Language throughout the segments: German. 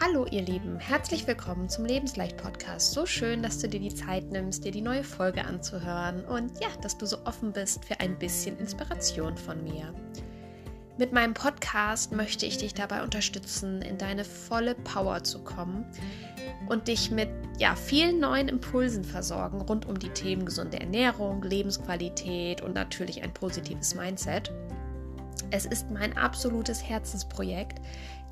Hallo ihr Lieben, herzlich willkommen zum Lebensleicht Podcast. So schön, dass du dir die Zeit nimmst, dir die neue Folge anzuhören und ja, dass du so offen bist für ein bisschen Inspiration von mir. Mit meinem Podcast möchte ich dich dabei unterstützen, in deine volle Power zu kommen und dich mit ja, vielen neuen Impulsen versorgen rund um die Themen gesunde Ernährung, Lebensqualität und natürlich ein positives Mindset. Es ist mein absolutes Herzensprojekt,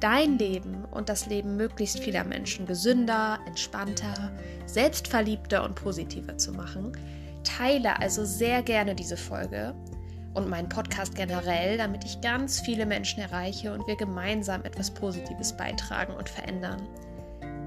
dein Leben und das Leben möglichst vieler Menschen gesünder, entspannter, selbstverliebter und positiver zu machen. Teile also sehr gerne diese Folge und meinen Podcast generell, damit ich ganz viele Menschen erreiche und wir gemeinsam etwas Positives beitragen und verändern.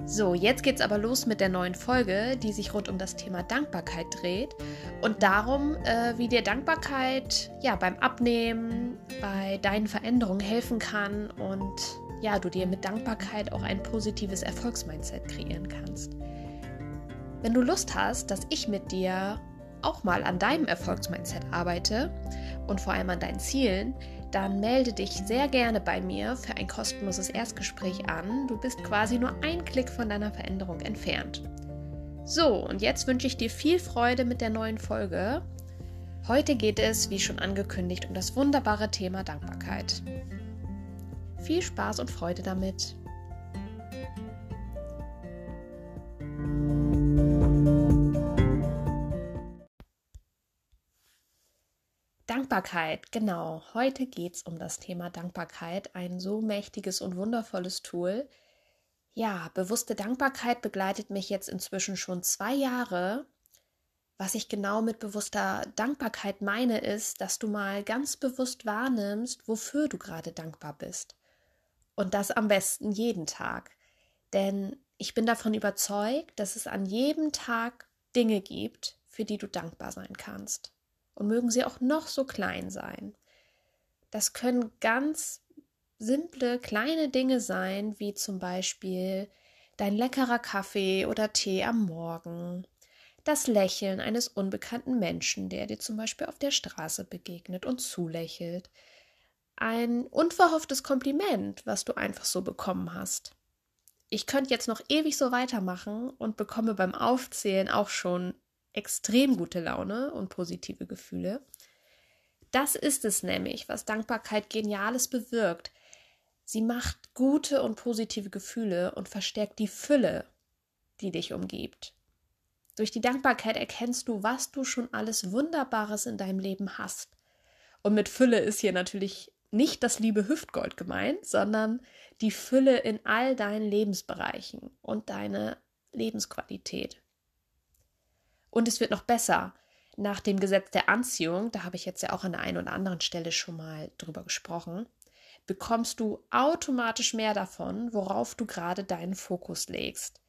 So, jetzt geht's aber los mit der neuen Folge, die sich rund um das Thema Dankbarkeit dreht und darum, äh, wie dir Dankbarkeit ja beim Abnehmen, bei deinen Veränderungen helfen kann und ja, du dir mit Dankbarkeit auch ein positives Erfolgsmindset kreieren kannst. Wenn du Lust hast, dass ich mit dir auch mal an deinem Erfolgsmindset arbeite und vor allem an deinen Zielen, dann melde dich sehr gerne bei mir für ein kostenloses Erstgespräch an. Du bist quasi nur ein Klick von deiner Veränderung entfernt. So, und jetzt wünsche ich dir viel Freude mit der neuen Folge. Heute geht es, wie schon angekündigt, um das wunderbare Thema Dankbarkeit. Viel Spaß und Freude damit! Dankbarkeit, genau. Heute geht es um das Thema Dankbarkeit, ein so mächtiges und wundervolles Tool. Ja, bewusste Dankbarkeit begleitet mich jetzt inzwischen schon zwei Jahre. Was ich genau mit bewusster Dankbarkeit meine, ist, dass du mal ganz bewusst wahrnimmst, wofür du gerade dankbar bist. Und das am besten jeden Tag. Denn ich bin davon überzeugt, dass es an jedem Tag Dinge gibt, für die du dankbar sein kannst. Und mögen sie auch noch so klein sein. Das können ganz simple, kleine Dinge sein, wie zum Beispiel dein leckerer Kaffee oder Tee am Morgen, das Lächeln eines unbekannten Menschen, der dir zum Beispiel auf der Straße begegnet und zulächelt, ein unverhofftes Kompliment, was du einfach so bekommen hast. Ich könnte jetzt noch ewig so weitermachen und bekomme beim Aufzählen auch schon extrem gute Laune und positive Gefühle. Das ist es nämlich, was Dankbarkeit Geniales bewirkt. Sie macht gute und positive Gefühle und verstärkt die Fülle, die dich umgibt. Durch die Dankbarkeit erkennst du, was du schon alles Wunderbares in deinem Leben hast. Und mit Fülle ist hier natürlich nicht das liebe Hüftgold gemeint, sondern die Fülle in all deinen Lebensbereichen und deine Lebensqualität. Und es wird noch besser. Nach dem Gesetz der Anziehung, da habe ich jetzt ja auch an der einen oder anderen Stelle schon mal drüber gesprochen, bekommst du automatisch mehr davon, worauf du gerade deinen Fokus legst.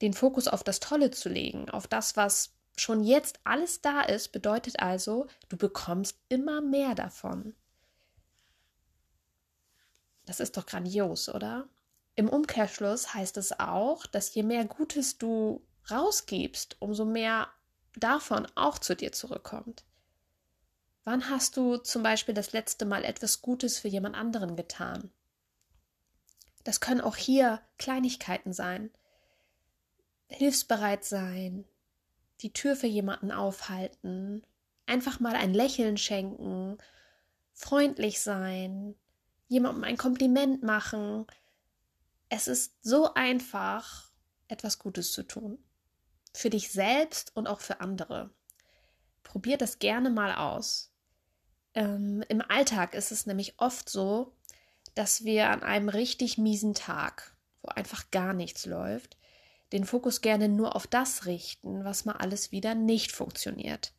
Den Fokus auf das Tolle zu legen, auf das, was schon jetzt alles da ist, bedeutet also, du bekommst immer mehr davon. Das ist doch grandios, oder? Im Umkehrschluss heißt es auch, dass je mehr Gutes du rausgibst, umso mehr davon auch zu dir zurückkommt. Wann hast du zum Beispiel das letzte Mal etwas Gutes für jemand anderen getan? Das können auch hier Kleinigkeiten sein. Hilfsbereit sein, die Tür für jemanden aufhalten, einfach mal ein Lächeln schenken, freundlich sein, jemandem ein Kompliment machen. Es ist so einfach, etwas Gutes zu tun. Für dich selbst und auch für andere. Probier das gerne mal aus. Ähm, Im Alltag ist es nämlich oft so, dass wir an einem richtig miesen Tag, wo einfach gar nichts läuft, den Fokus gerne nur auf das richten, was mal alles wieder nicht funktioniert.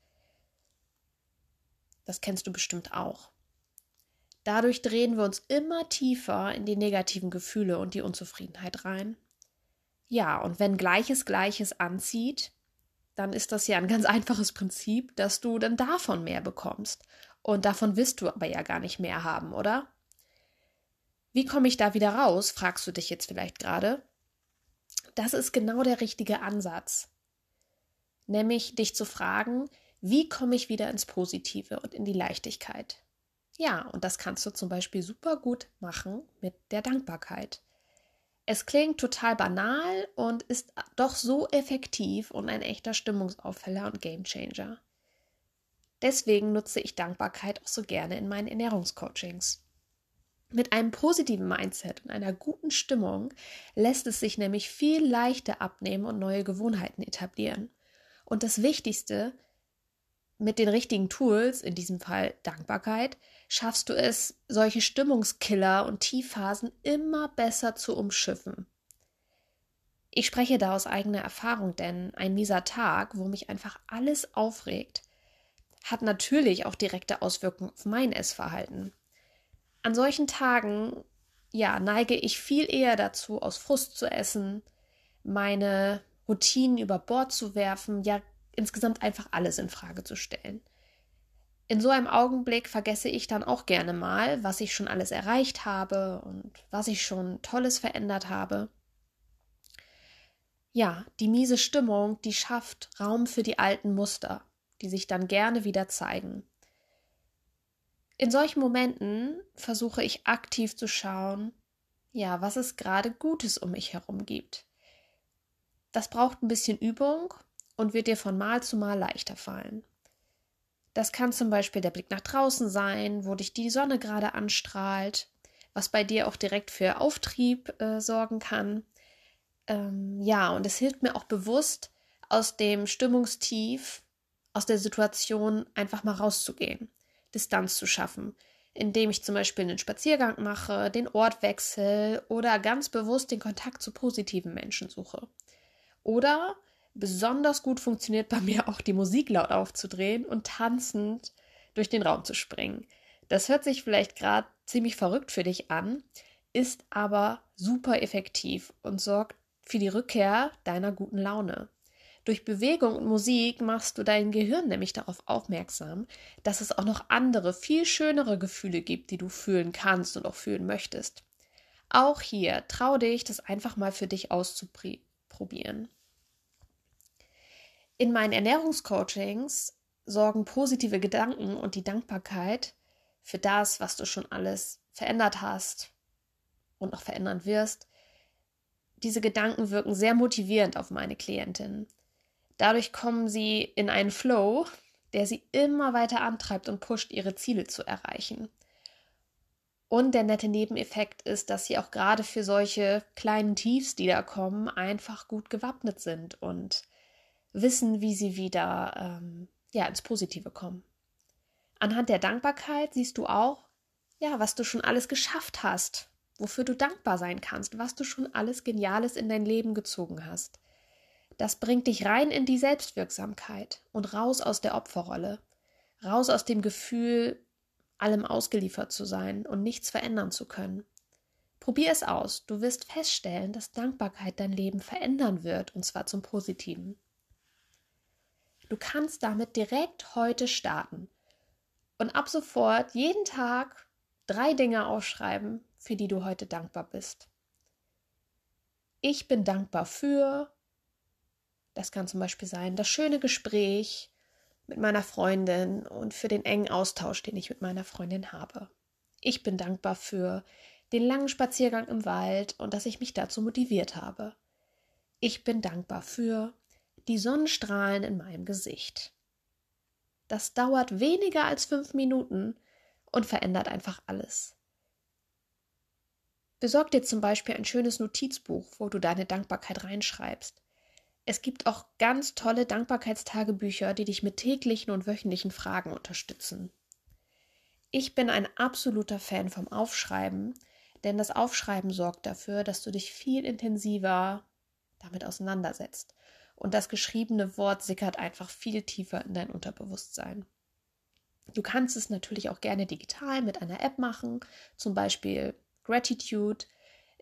Das kennst du bestimmt auch. Dadurch drehen wir uns immer tiefer in die negativen Gefühle und die Unzufriedenheit rein. Ja, und wenn Gleiches Gleiches anzieht, dann ist das ja ein ganz einfaches Prinzip, dass du dann davon mehr bekommst. Und davon wirst du aber ja gar nicht mehr haben, oder? Wie komme ich da wieder raus, fragst du dich jetzt vielleicht gerade. Das ist genau der richtige Ansatz. Nämlich dich zu fragen, wie komme ich wieder ins Positive und in die Leichtigkeit? Ja, und das kannst du zum Beispiel super gut machen mit der Dankbarkeit. Es klingt total banal und ist doch so effektiv und ein echter Stimmungsaufheller und Gamechanger. Deswegen nutze ich Dankbarkeit auch so gerne in meinen Ernährungscoachings. Mit einem positiven Mindset und einer guten Stimmung lässt es sich nämlich viel leichter abnehmen und neue Gewohnheiten etablieren. Und das Wichtigste, mit den richtigen Tools, in diesem Fall Dankbarkeit, schaffst du es, solche Stimmungskiller und Tiefphasen immer besser zu umschiffen. Ich spreche da aus eigener Erfahrung, denn ein mieser Tag, wo mich einfach alles aufregt, hat natürlich auch direkte Auswirkungen auf mein Essverhalten. An solchen Tagen, ja, neige ich viel eher dazu, aus Frust zu essen, meine Routinen über Bord zu werfen, ja, insgesamt einfach alles in Frage zu stellen. In so einem Augenblick vergesse ich dann auch gerne mal, was ich schon alles erreicht habe und was ich schon Tolles verändert habe. Ja, die miese Stimmung, die schafft Raum für die alten Muster, die sich dann gerne wieder zeigen. In solchen Momenten versuche ich aktiv zu schauen, ja, was es gerade Gutes um mich herum gibt. Das braucht ein bisschen Übung und wird dir von Mal zu Mal leichter fallen. Das kann zum Beispiel der Blick nach draußen sein, wo dich die Sonne gerade anstrahlt, was bei dir auch direkt für Auftrieb äh, sorgen kann. Ähm, ja, und es hilft mir auch bewusst, aus dem Stimmungstief aus der Situation einfach mal rauszugehen, Distanz zu schaffen, indem ich zum Beispiel einen Spaziergang mache, den Ort wechsle oder ganz bewusst den Kontakt zu positiven Menschen suche. Oder besonders gut funktioniert bei mir auch die Musik laut aufzudrehen und tanzend durch den Raum zu springen. Das hört sich vielleicht gerade ziemlich verrückt für dich an, ist aber super effektiv und sorgt für die Rückkehr deiner guten Laune. Durch Bewegung und Musik machst du dein Gehirn nämlich darauf aufmerksam, dass es auch noch andere, viel schönere Gefühle gibt, die du fühlen kannst und auch fühlen möchtest. Auch hier trau dich, das einfach mal für dich auszuprobieren. In meinen Ernährungscoachings sorgen positive Gedanken und die Dankbarkeit für das, was du schon alles verändert hast und noch verändern wirst. Diese Gedanken wirken sehr motivierend auf meine Klientinnen. Dadurch kommen sie in einen Flow, der sie immer weiter antreibt und pusht, ihre Ziele zu erreichen. Und der nette Nebeneffekt ist, dass sie auch gerade für solche kleinen Tiefs, die da kommen, einfach gut gewappnet sind und wissen, wie sie wieder ähm, ja, ins Positive kommen. Anhand der Dankbarkeit siehst du auch, ja, was du schon alles geschafft hast, wofür du dankbar sein kannst, was du schon alles Geniales in dein Leben gezogen hast. Das bringt dich rein in die Selbstwirksamkeit und raus aus der Opferrolle, raus aus dem Gefühl, allem ausgeliefert zu sein und nichts verändern zu können. Probier es aus, du wirst feststellen, dass Dankbarkeit dein Leben verändern wird, und zwar zum Positiven. Du kannst damit direkt heute starten und ab sofort jeden Tag drei Dinge aufschreiben, für die du heute dankbar bist. Ich bin dankbar für das kann zum Beispiel sein, das schöne Gespräch mit meiner Freundin und für den engen Austausch, den ich mit meiner Freundin habe. Ich bin dankbar für den langen Spaziergang im Wald und dass ich mich dazu motiviert habe. Ich bin dankbar für die Sonnenstrahlen in meinem Gesicht. Das dauert weniger als fünf Minuten und verändert einfach alles. Besorg dir zum Beispiel ein schönes Notizbuch, wo du deine Dankbarkeit reinschreibst. Es gibt auch ganz tolle Dankbarkeitstagebücher, die dich mit täglichen und wöchentlichen Fragen unterstützen. Ich bin ein absoluter Fan vom Aufschreiben, denn das Aufschreiben sorgt dafür, dass du dich viel intensiver damit auseinandersetzt. Und das geschriebene Wort sickert einfach viel tiefer in dein Unterbewusstsein. Du kannst es natürlich auch gerne digital mit einer App machen, zum Beispiel Gratitude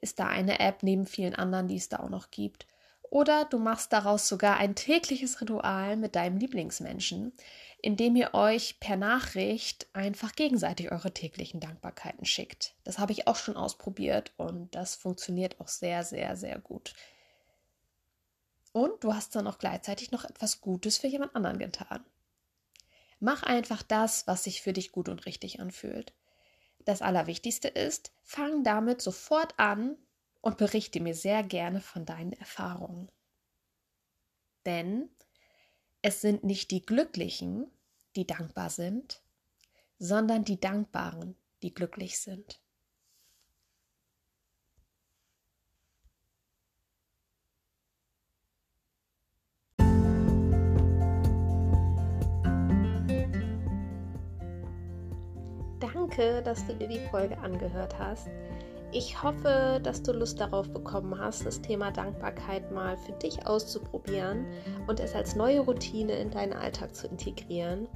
ist da eine App neben vielen anderen, die es da auch noch gibt. Oder du machst daraus sogar ein tägliches Ritual mit deinem Lieblingsmenschen, indem ihr euch per Nachricht einfach gegenseitig eure täglichen Dankbarkeiten schickt. Das habe ich auch schon ausprobiert und das funktioniert auch sehr, sehr, sehr gut. Und du hast dann auch gleichzeitig noch etwas Gutes für jemand anderen getan. Mach einfach das, was sich für dich gut und richtig anfühlt. Das Allerwichtigste ist, fang damit sofort an und berichte mir sehr gerne von deinen Erfahrungen. Denn es sind nicht die Glücklichen, die dankbar sind, sondern die Dankbaren, die glücklich sind. Danke, dass du dir die Folge angehört hast. Ich hoffe, dass du Lust darauf bekommen hast, das Thema Dankbarkeit mal für dich auszuprobieren und es als neue Routine in deinen Alltag zu integrieren.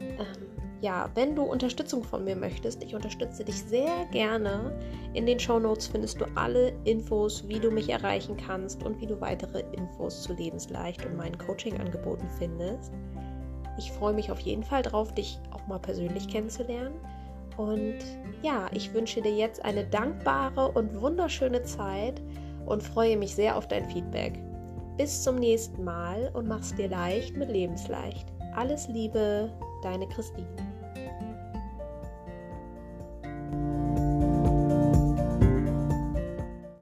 Ähm, ja, wenn du Unterstützung von mir möchtest, ich unterstütze dich sehr gerne. In den Show Notes findest du alle Infos, wie du mich erreichen kannst und wie du weitere Infos zu Lebensleicht und meinen Coaching-Angeboten findest. Ich freue mich auf jeden Fall drauf, dich auch mal persönlich kennenzulernen. Und ja, ich wünsche dir jetzt eine dankbare und wunderschöne Zeit und freue mich sehr auf dein Feedback. Bis zum nächsten Mal und mach's dir leicht mit Lebensleicht. Alles Liebe, deine Christine.